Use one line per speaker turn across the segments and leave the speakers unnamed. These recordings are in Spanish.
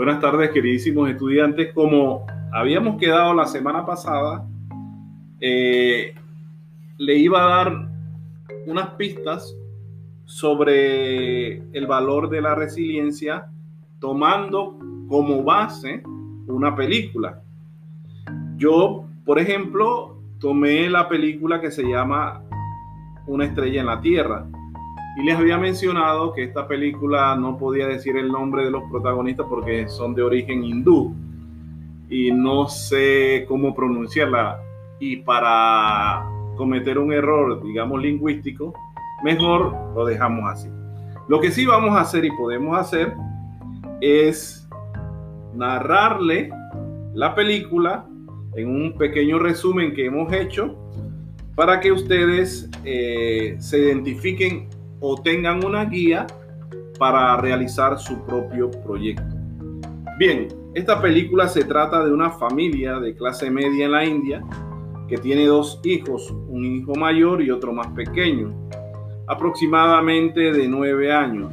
Buenas tardes, queridísimos estudiantes. Como habíamos quedado la semana pasada, eh, le iba a dar unas pistas sobre el valor de la resiliencia tomando como base una película. Yo, por ejemplo, tomé la película que se llama Una estrella en la Tierra y les había mencionado que esta película no podía decir el nombre de los protagonistas porque son de origen hindú y no sé cómo pronunciarla. Y para cometer un error, digamos, lingüístico, mejor lo dejamos así. Lo que sí vamos a hacer y podemos hacer es narrarle la película en un pequeño resumen que hemos hecho para que ustedes eh, se identifiquen o tengan una guía para realizar su propio proyecto. Bien, esta película se trata de una familia de clase media en la India que tiene dos hijos, un hijo mayor y otro más pequeño, aproximadamente de nueve años.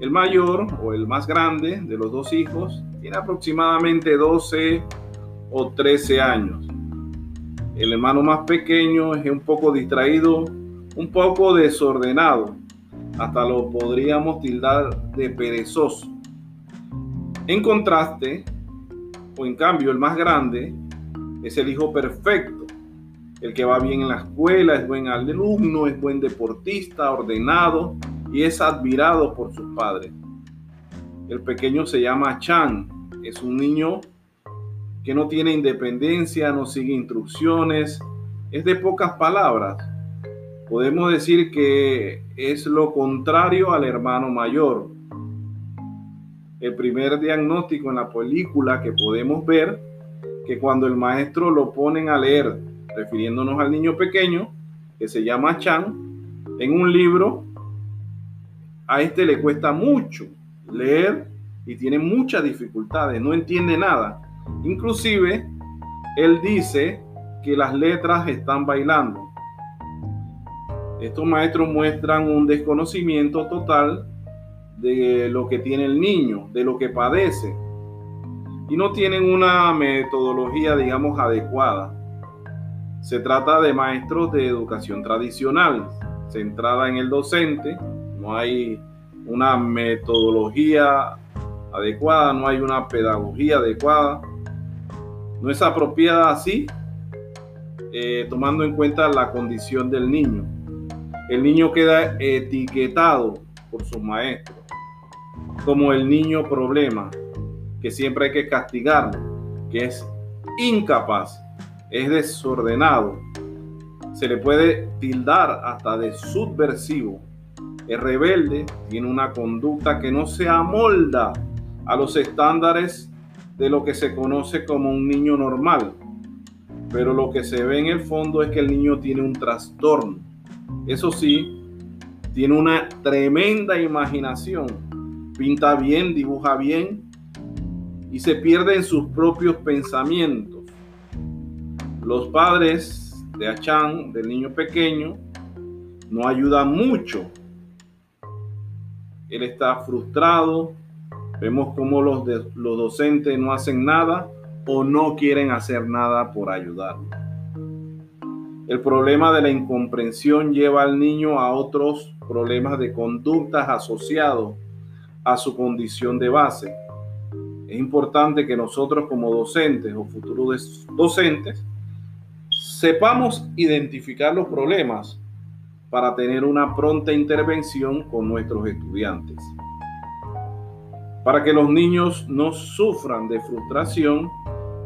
El mayor o el más grande de los dos hijos tiene aproximadamente 12 o 13 años. El hermano más pequeño es un poco distraído un poco desordenado, hasta lo podríamos tildar de perezoso. En contraste, o en cambio, el más grande es el hijo perfecto, el que va bien en la escuela, es buen alumno, es buen deportista, ordenado y es admirado por sus padres. El pequeño se llama Chan, es un niño que no tiene independencia, no sigue instrucciones, es de pocas palabras, podemos decir que es lo contrario al hermano mayor. El primer diagnóstico en la película que podemos ver, que cuando el maestro lo ponen a leer, refiriéndonos al niño pequeño, que se llama Chan, en un libro, a este le cuesta mucho leer y tiene muchas dificultades, no entiende nada. Inclusive, él dice que las letras están bailando. Estos maestros muestran un desconocimiento total de lo que tiene el niño, de lo que padece, y no tienen una metodología, digamos, adecuada. Se trata de maestros de educación tradicional, centrada en el docente, no hay una metodología adecuada, no hay una pedagogía adecuada, no es apropiada así, eh, tomando en cuenta la condición del niño el niño queda etiquetado por su maestro como el niño problema, que siempre hay que castigarlo, que es incapaz, es desordenado, se le puede tildar hasta de subversivo, es rebelde, tiene una conducta que no se amolda a los estándares de lo que se conoce como un niño normal. Pero lo que se ve en el fondo es que el niño tiene un trastorno eso sí, tiene una tremenda imaginación. Pinta bien, dibuja bien y se pierde en sus propios pensamientos. Los padres de Achan, del niño pequeño, no ayudan mucho. Él está frustrado. Vemos cómo los, los docentes no hacen nada o no quieren hacer nada por ayudarlo. El problema de la incomprensión lleva al niño a otros problemas de conductas asociados a su condición de base. Es importante que nosotros como docentes o futuros docentes sepamos identificar los problemas para tener una pronta intervención con nuestros estudiantes. Para que los niños no sufran de frustración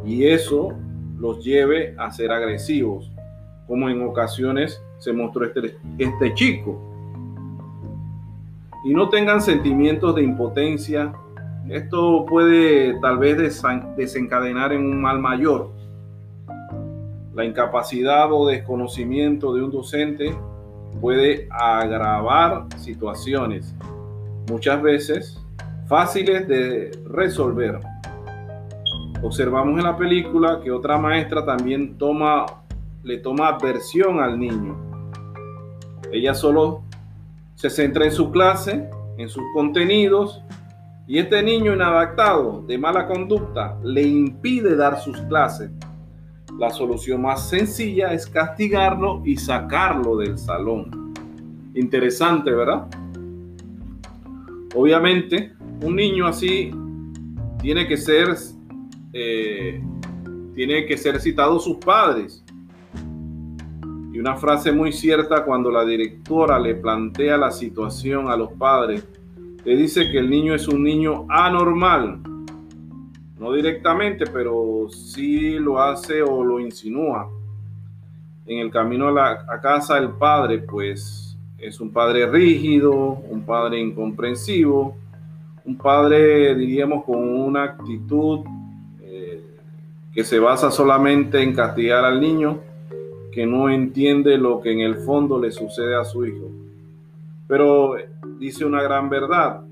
y eso los lleve a ser agresivos como en ocasiones se mostró este, este chico. Y no tengan sentimientos de impotencia. Esto puede tal vez desencadenar en un mal mayor. La incapacidad o desconocimiento de un docente puede agravar situaciones, muchas veces fáciles de resolver. Observamos en la película que otra maestra también toma le toma aversión al niño. Ella solo se centra en su clase, en sus contenidos Y este niño inadaptado, de mala conducta, le impide dar sus clases. La solución más sencilla es castigarlo y sacarlo del salón. Interesante, ¿verdad? Obviamente, un niño así tiene que ser, eh, tiene que ser citado sus padres. Una frase muy cierta cuando la directora le plantea la situación a los padres le dice que el niño es un niño anormal. No directamente, pero sí lo hace o lo insinúa. En el camino a, la, casa el padre, pues es un padre rígido, un padre incomprensivo, un padre, diríamos, con una actitud eh, que se basa solamente en castigar al niño, que no entiende lo que en el fondo le sucede a su hijo. Pero dice una gran verdad.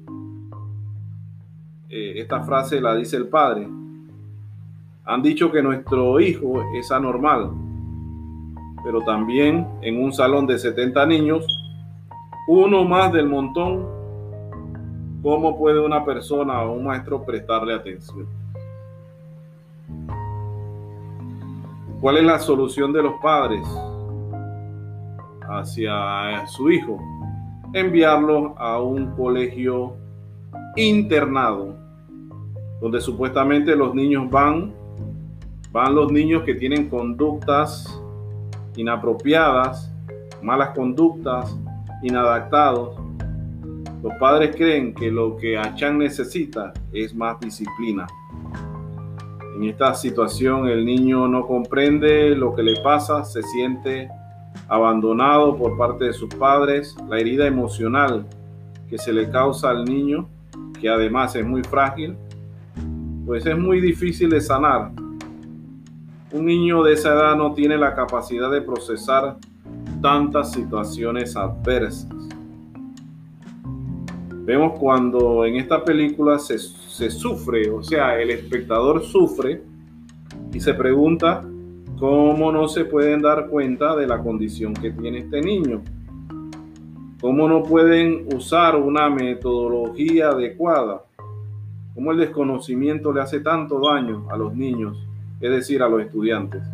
Eh, esta frase la dice el padre. Han dicho que nuestro hijo es anormal, pero también en un salón de 70 niños, uno más del montón, ¿cómo puede una persona o un maestro prestarle atención? ¿Cuál es la solución de los padres hacia su hijo? enviarlo a un colegio internado, donde supuestamente los niños van, van los niños que tienen conductas inapropiadas, malas conductas, inadaptados. Los padres creen que lo que Achan necesita es más disciplina. En esta situación el niño no comprende lo que le pasa, se siente abandonado por parte de sus padres, la herida emocional que se le causa al niño, que además es muy frágil, pues es muy difícil de sanar. Un niño de esa edad no tiene la capacidad de procesar tantas situaciones adversas. Vemos cuando en esta película se, se sufre, o sea, el espectador sufre y se pregunta ¿Cómo no se pueden dar cuenta de la condición que tiene este niño? ¿Cómo no pueden usar una metodología adecuada? ¿Cómo el desconocimiento le hace tanto daño a los niños, es decir, a los estudiantes?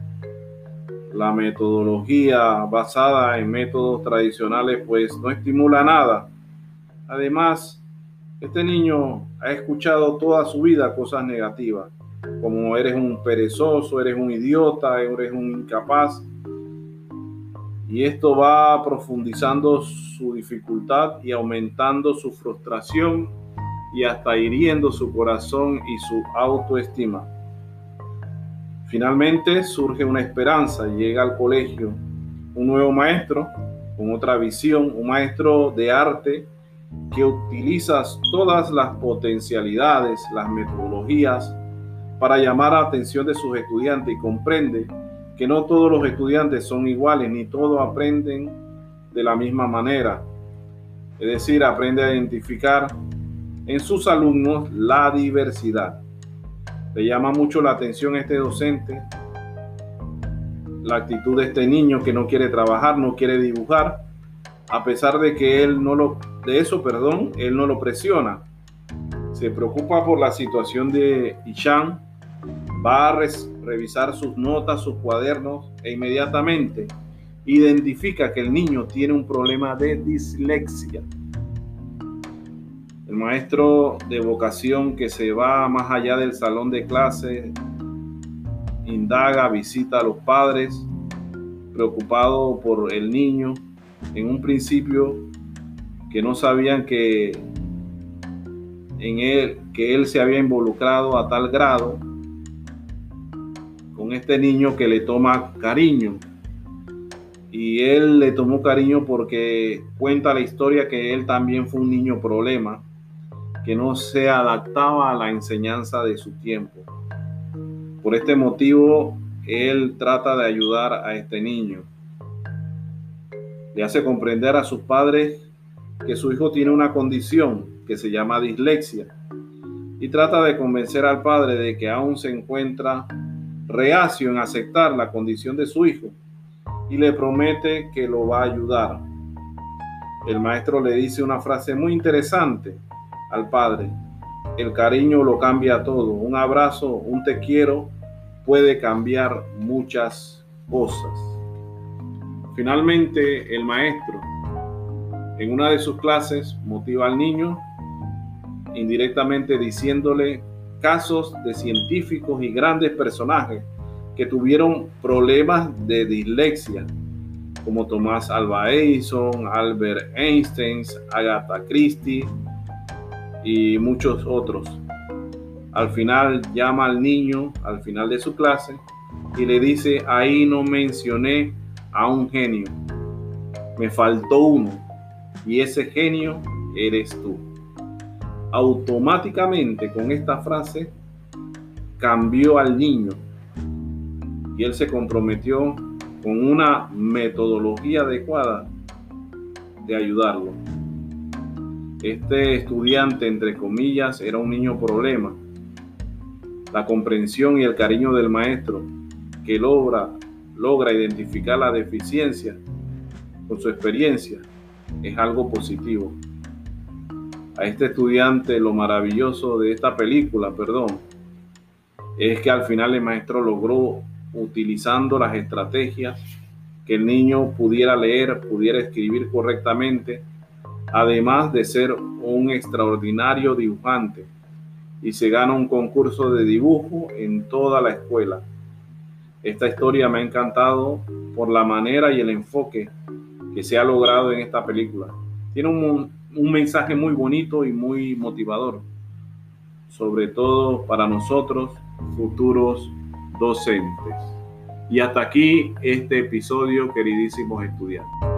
La metodología basada en métodos tradicionales pues no estimula nada. Además, este niño ha escuchado toda su vida cosas negativas como eres un perezoso, eres un idiota, eres un incapaz. Y esto va profundizando su dificultad y aumentando su frustración y hasta hiriendo su corazón y su autoestima. Finalmente surge una esperanza, llega al colegio un nuevo maestro con otra visión, un maestro de arte que utiliza todas las potencialidades, las metodologías, para llamar la atención de sus estudiantes y comprende que no todos los estudiantes son iguales ni todos aprenden de la misma manera. Es decir, aprende a identificar en sus alumnos la diversidad. Le llama mucho la atención a este docente la actitud de este niño que no quiere trabajar, no quiere dibujar, a pesar de que él no lo, de eso, perdón, él no lo presiona. Se preocupa por la situación de Ishan, va a revisar sus notas, sus cuadernos e inmediatamente identifica que el niño tiene un problema de dislexia. El maestro de vocación que se va más allá del salón de clase, indaga, visita a los padres, preocupado por el niño, en un principio que no sabían que en él que él se había involucrado a tal grado este niño que le toma cariño. Y él le tomó cariño porque cuenta la historia que él también fue un niño problema, que no se adaptaba a la enseñanza de su tiempo. Por este motivo, él trata de ayudar a este niño. Le hace comprender a sus padres que su hijo tiene una condición que se llama dislexia y trata de convencer al padre de que aún se encuentra reacio en aceptar la condición de su hijo y le promete que lo va a ayudar. El maestro le dice una frase muy interesante al padre. el cariño lo cambia todo. Un abrazo, un te quiero puede cambiar muchas cosas. Finalmente, el maestro, en una de sus clases, motiva al niño indirectamente diciéndole casos de científicos y grandes personajes que tuvieron problemas de dislexia, como Tomás Alva Edison, Albert Einstein, Agatha Christie y muchos otros. Al final llama al niño, al final de su clase, y le dice, ahí no mencioné a un genio, me faltó uno, y ese genio eres tú. Automáticamente con esta frase cambió al niño y él se comprometió con una metodología adecuada de ayudarlo. Este estudiante, entre comillas, era un niño problema. La comprensión y el cariño del maestro que logra, logra identificar la deficiencia con su experiencia es algo positivo. A este estudiante lo maravilloso de esta película, perdón, es que al final el maestro logró utilizando las estrategias que el niño pudiera leer, pudiera escribir correctamente, además de ser un extraordinario dibujante y se gana un concurso de dibujo en toda la escuela. Esta historia me ha encantado por la manera y el enfoque que se ha logrado en esta película. Tiene un, un mensaje muy bonito y muy motivador, sobre todo para nosotros, futuros docentes. Y hasta aquí este episodio, queridísimos estudiantes.